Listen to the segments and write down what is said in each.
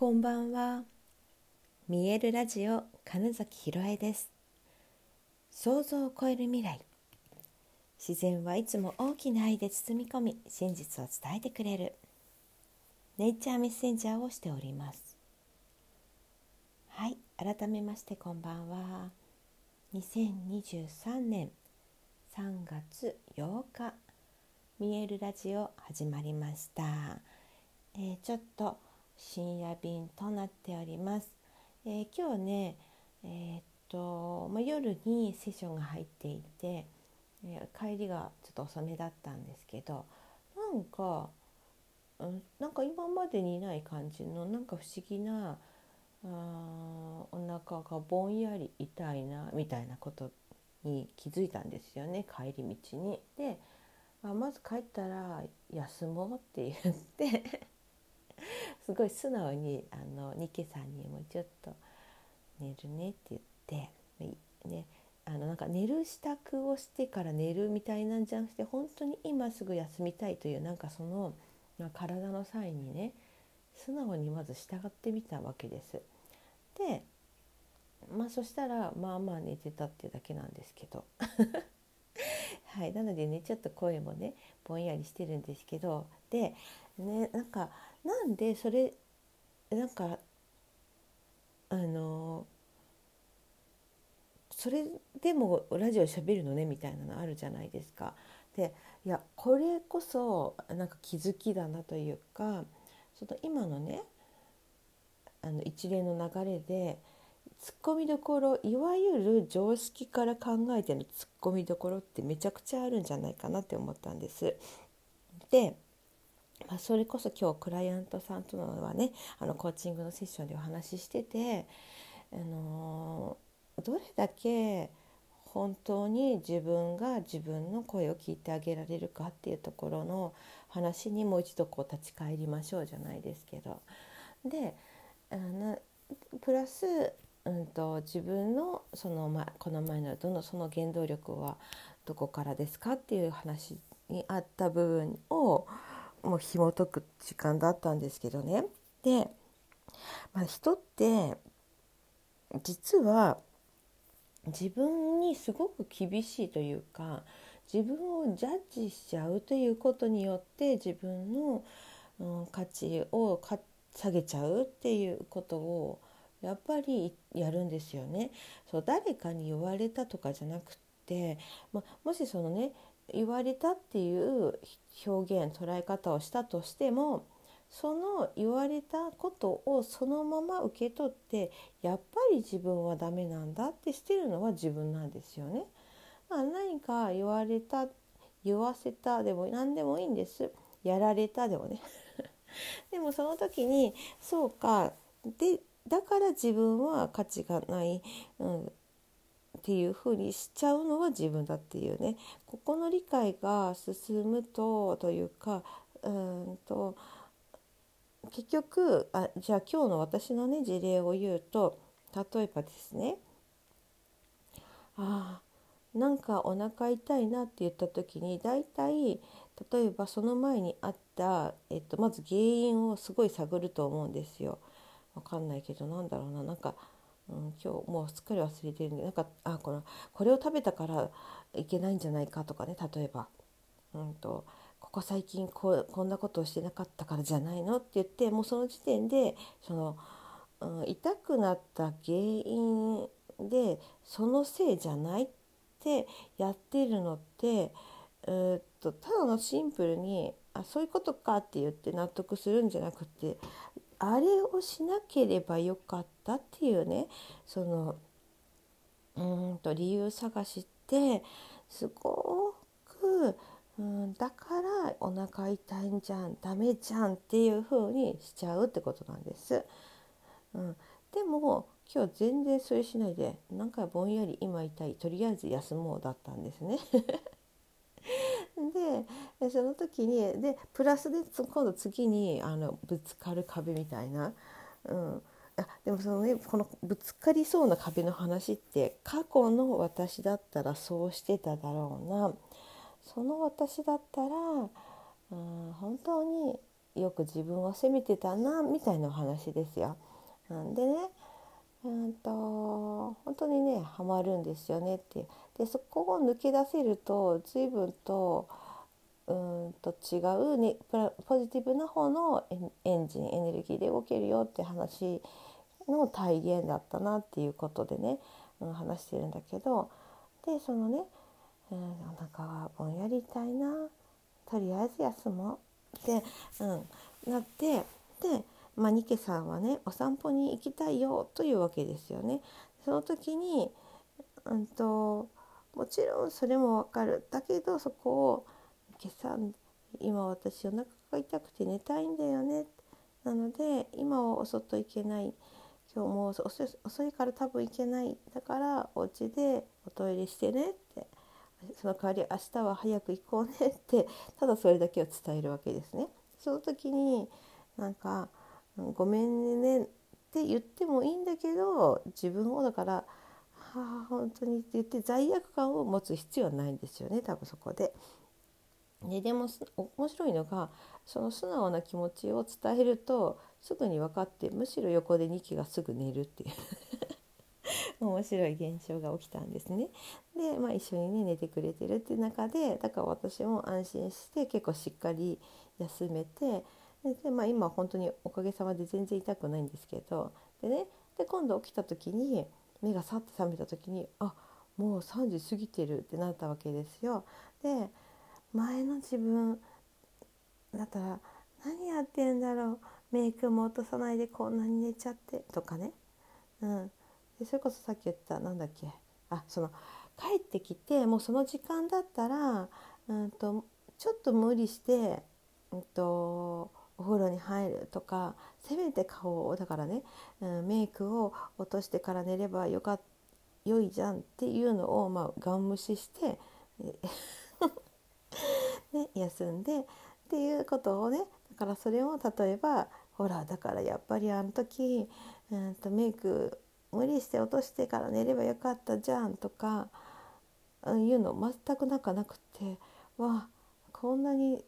こんばんは。見えるラジオ金崎ひろえです。想像を超える未来。自然はいつも大きな愛で包み込み、真実を伝えてくれる。ネイチャーメッセンジャーをしております。はい、改めましてこんばんは。2023年3月8日、見えるラジオ始まりました。えー、ちょっと深夜便となっております。えー、今日ね、えー、っとまあ、夜にセッションが入っていて、え帰りがちょっと遅めだったんですけどなんか、うん、なんか今までにない感じのなんか不思議なあお腹がぼんやり痛いなみたいなことに気づいたんですよね帰り道に。であまず帰ったら休もうって言ってすごい素直にあのニケさんにもちょっと寝るねって言ってねあのなんか寝る支度をしてから寝るみたいなんじゃなくて本当に今すぐ休みたいというなんかその、まあ、体の際にね素直にまず従ってみたわけです。でまあそしたらまあまあ寝てたっていうだけなんですけどはいなのでねちょっと声もねぼんやりしてるんですけどでねなんかなんでそれなんかあのそれでもラジオしゃべるのねみたいなのあるじゃないですか。でいやこれこそなんか気づきだなというかその今のねあの一連の流れでツッコミどころいわゆる常識から考えてのツッコミどころってめちゃくちゃあるんじゃないかなって思ったんです。でまあ、それこそ今日クライアントさんとのはねあのコーチングのセッションでお話ししてて、あのー、どれだけ本当に自分が自分の声を聞いてあげられるかっていうところの話にもう一度こう立ち返りましょうじゃないですけど。であのプラス、うんと、自分のその、ま、この前のどのその原動力はどこからですかっていう話にあった部分をもう紐解く時間だったんですけどね。で、まあ、人って実は自分にすごく厳しいというか自分をジャッジしちゃうということによって自分の、うん、価値を下げちゃうっていうことをやっぱりやるんですよね。そう誰かに言われたとかじゃなくて、まもしそのね言われたっていう表現捉え方をしたとしてもその言われたことをそのまま受け取ってやっぱり自分はダメなんだってしてるのは自分なんですよね。まあ、何か言われた言わせたでも何でもいいんですやられたでもね でもその時にそうかでだから自分は価値がない、うん、っていうふうにしちゃうのは自分だっていうねここの理解が進むとというかうんと結局あじゃあ今日の私のね事例を言うと例えばですねあなんかお腹痛いなって言った時に大体例えばその前にあった、えっと、まず原因をすごい探ると思うんですよ。わかんないけどなんだろうな。なんかうん、今日もうすっかり忘れてるんでなんかあこれこれを食べたからいけないんじゃないかとかね例えば、うんと、ここ最近ここんなことをしてなかったからじゃないのって言ってもうその時点でその、うん、痛くなった原因でそのせいじゃないってやってるのって、えー、っとただのシンプルにあそういうことかって言って納得するんじゃなくてあれをしなければよかったっていうねそのうんと理由探しってすごく、うん、だからお腹痛いんじゃんダメじゃんっていう風にしちゃうってことなんです。うん、でも今日全然それしないでなんかぼんやり今痛いとりあえず休もうだったんですね。でその時にでプラスで今度次にあのぶつかる壁みたいな、うん、あでもそのねこのぶつかりそうな壁の話って過去の私だったらそうしてただろうな。その私だったら、うん、本当によく自分を責めてたなみたいな話ですよ。でねうんと当にねハマるんですよねってでそこを抜け出せると随分とうんと違う、ね、ポジティブな方のエンジンエネルギーで動けるよって話の体現だったなっていうことでね、うん、話してるんだけど。でそのね、うん、お腹がぼんやり痛いなとりあえず休もう。って、うん、なってで、まあ、ニケさんはねお散歩に行きたいよというわけですよね。その時に、うんと、もちろんそれもわかる。だけどそこを「ニケさん今私お腹が痛くて寝たいんだよね」なので今はお外行けない。今日もう遅いから多分行けない。だからお家でおトイレしてねって。その代わり明日は早く行こうねって。ただそれだけを伝えるわけですね。その時になんか「ごめんね」って言ってもいいんだけど自分をだから「はあ本当に」って言って罪悪感を持つ必要はないんですよね多分そこで。ででも面白いのがその素直な気持ちを伝えるとすぐに分かってむしろ横で2期がすぐ寝るっていう 面白い現象が起きたんですね。で、まあ、一緒にね寝てくれてるっていう中でだから私も安心して結構しっかり休めてで、まあ、今本当におかげさまで全然痛くないんですけどでねで今度起きた時に目がさって覚めた時にあもう3時過ぎてるってなったわけですよ。で前の自分だったら何やってんだろうメイクも落とさないでこんなに寝ちゃってとかね、うん、でそれこそさっき言ったなんだっけ。あその帰ってきてもうその時間だったら、うんと、ちょっと無理して、うんと、お風呂に入るとかせめて顔をだからね、うん、メイクを落としてから寝ればよか良いじゃんっていうのを、まあ、ガン無視して ね、休んでっていうことをねだからそれを例えばほらだからやっぱりあの時、うんとメイク無理して落としてから寝ればよかったじゃんとかうんいうの全くなんかなくてわこんなに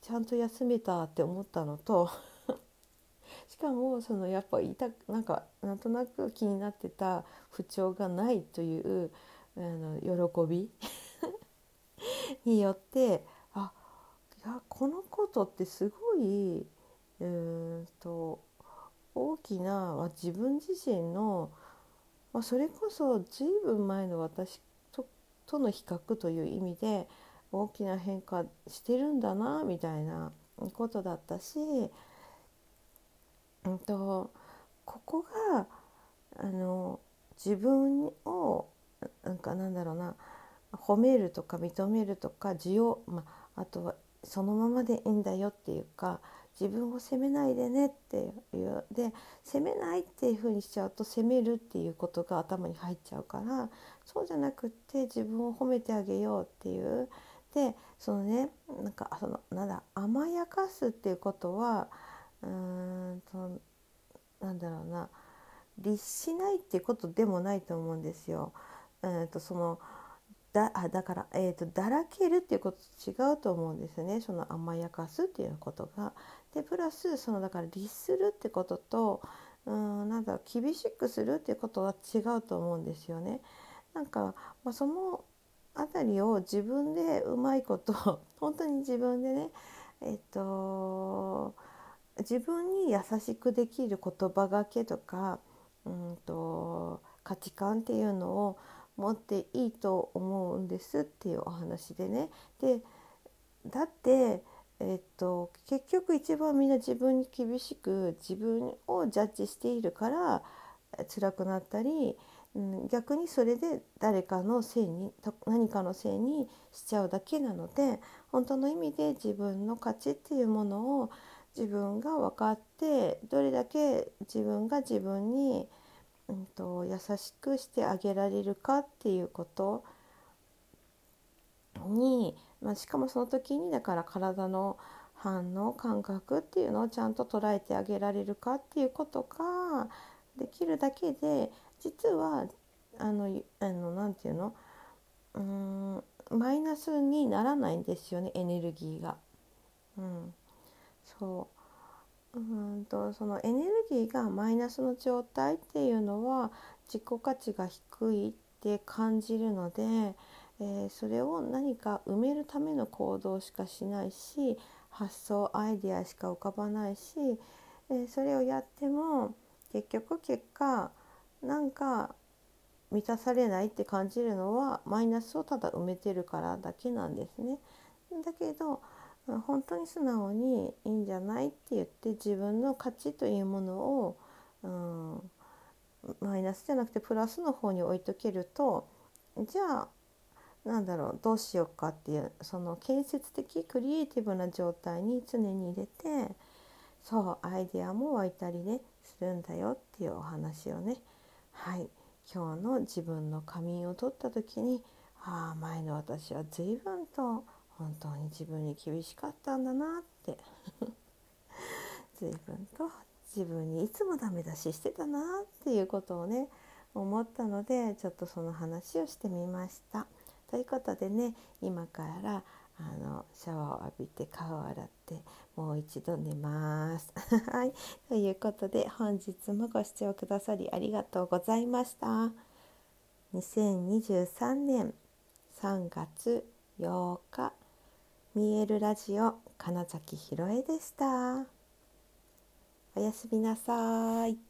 ちゃんと休めたって思ったのと しかもそのやっぱ痛なんかなんとなく気になってた不調がないというあの喜び によってあいやこのことってすごいうんと大きな、まあ、自分自身の、まあ、それこそ随分前の私ととの比較という意味で大きな変化してるんだなみたいなことだったし、うんと、ここがあの自分をなんかなんだろうな褒めるとか認めるとか需要、まあ、あとはそのままでいいんだよっていうか自分を責めないでねっていうで責めないっていうふうにしちゃうと責めるっていうことが頭に入っちゃうからそうじゃなくって自分を褒めてあげようっていうでそのねなんかそのなんだ甘やかすっていうことはうーんとなんだろうな律しないっていうことでもないと思うんですよ。えーとそのだあだから、えーと、だらけるっていうことと違うと思うんですねその甘やかすっていうことが。でプラスそのだから律するってこととうんなんだ厳しくするっていうことは違うと思うんですよね。なんか、まあ、その辺りを自分でうまいこと 本当に自分でねえっと自分に優しくできる言葉がけとかうんと価値観っていうのを持っていいと思うんですっていうお話でね。でだってえっと、結局一番みんな自分に厳しく自分をジャッジしているから辛くなったり、うん、逆にそれで誰かのせいに何かのせいにしちゃうだけなので本当の意味で自分の価値っていうものを自分が分かってどれだけ自分が自分に、うんと、優しくしてあげられるかっていうことにまあ、しかもその時にだから体の反応感覚っていうのをちゃんと捉えてあげられるかっていうことができるだけで実はあのあのなんていうの？うんマイナスにならないんですよねエネルギーが。うん、そう。うんとそのエネルギーがマイナスの状態っていうのは自己価値が低いって感じるので、えー、それを何か埋めるための行動しかしないし発想アイデアしか浮かばないし、えー、それをやっても結局結果なんか満たされないって感じるのはマイナスをただ埋めてるからだけなんですね。だけど本当に素直にいいんじゃないって言って自分の価値というものを、うん、マイナスじゃなくてプラスの方に置いとけるとじゃあなんだろうどうしようかっていうその建設的クリエイティブな状態に常に入れてそうアイデアも湧いたりねするんだよっていうお話をねはい今日の自分の仮眠を取った時にああ前の私は随分と本当に自分に厳しかったんだなって 随分と自分にいつもダメ出ししてたなっていうことをね思ったのでちょっとその話をしてみました。ということでね今からあのシャワーを浴びて顔を洗ってもう一度寝ます。はい、ということで本日もご視聴くださりありがとうございました。2023年3月8日見えるラジオ金崎ひろえでした。おやすみなさい。